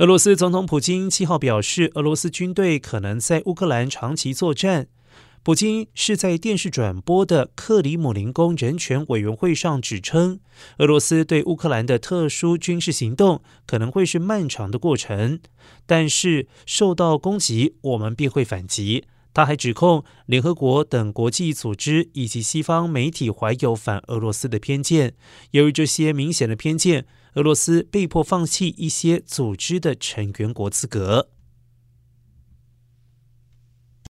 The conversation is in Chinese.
俄罗斯总统普京七号表示，俄罗斯军队可能在乌克兰长期作战。普京是在电视转播的克里姆林宫人权委员会上指称，俄罗斯对乌克兰的特殊军事行动可能会是漫长的过程，但是受到攻击，我们便会反击。他还指控联合国等国际组织以及西方媒体怀有反俄罗斯的偏见，由于这些明显的偏见，俄罗斯被迫放弃一些组织的成员国资格。